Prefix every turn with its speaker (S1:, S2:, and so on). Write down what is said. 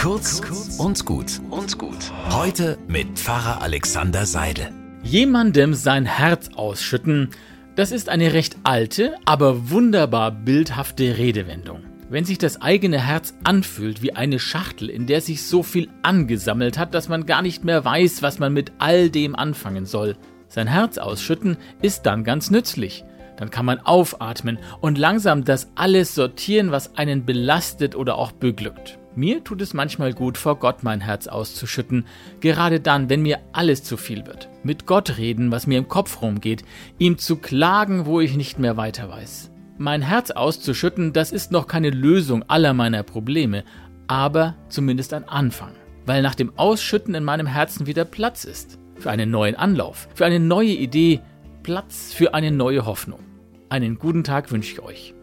S1: Kurz und gut und gut. Heute mit Pfarrer Alexander Seidel.
S2: Jemandem sein Herz ausschütten, das ist eine recht alte, aber wunderbar bildhafte Redewendung. Wenn sich das eigene Herz anfühlt wie eine Schachtel, in der sich so viel angesammelt hat, dass man gar nicht mehr weiß, was man mit all dem anfangen soll. Sein Herz ausschütten ist dann ganz nützlich. Dann kann man aufatmen und langsam das alles sortieren, was einen belastet oder auch beglückt. Mir tut es manchmal gut, vor Gott mein Herz auszuschütten, gerade dann, wenn mir alles zu viel wird. Mit Gott reden, was mir im Kopf rumgeht, ihm zu klagen, wo ich nicht mehr weiter weiß. Mein Herz auszuschütten, das ist noch keine Lösung aller meiner Probleme, aber zumindest ein Anfang, weil nach dem Ausschütten in meinem Herzen wieder Platz ist. Für einen neuen Anlauf, für eine neue Idee, Platz für eine neue Hoffnung. Einen guten Tag wünsche ich euch.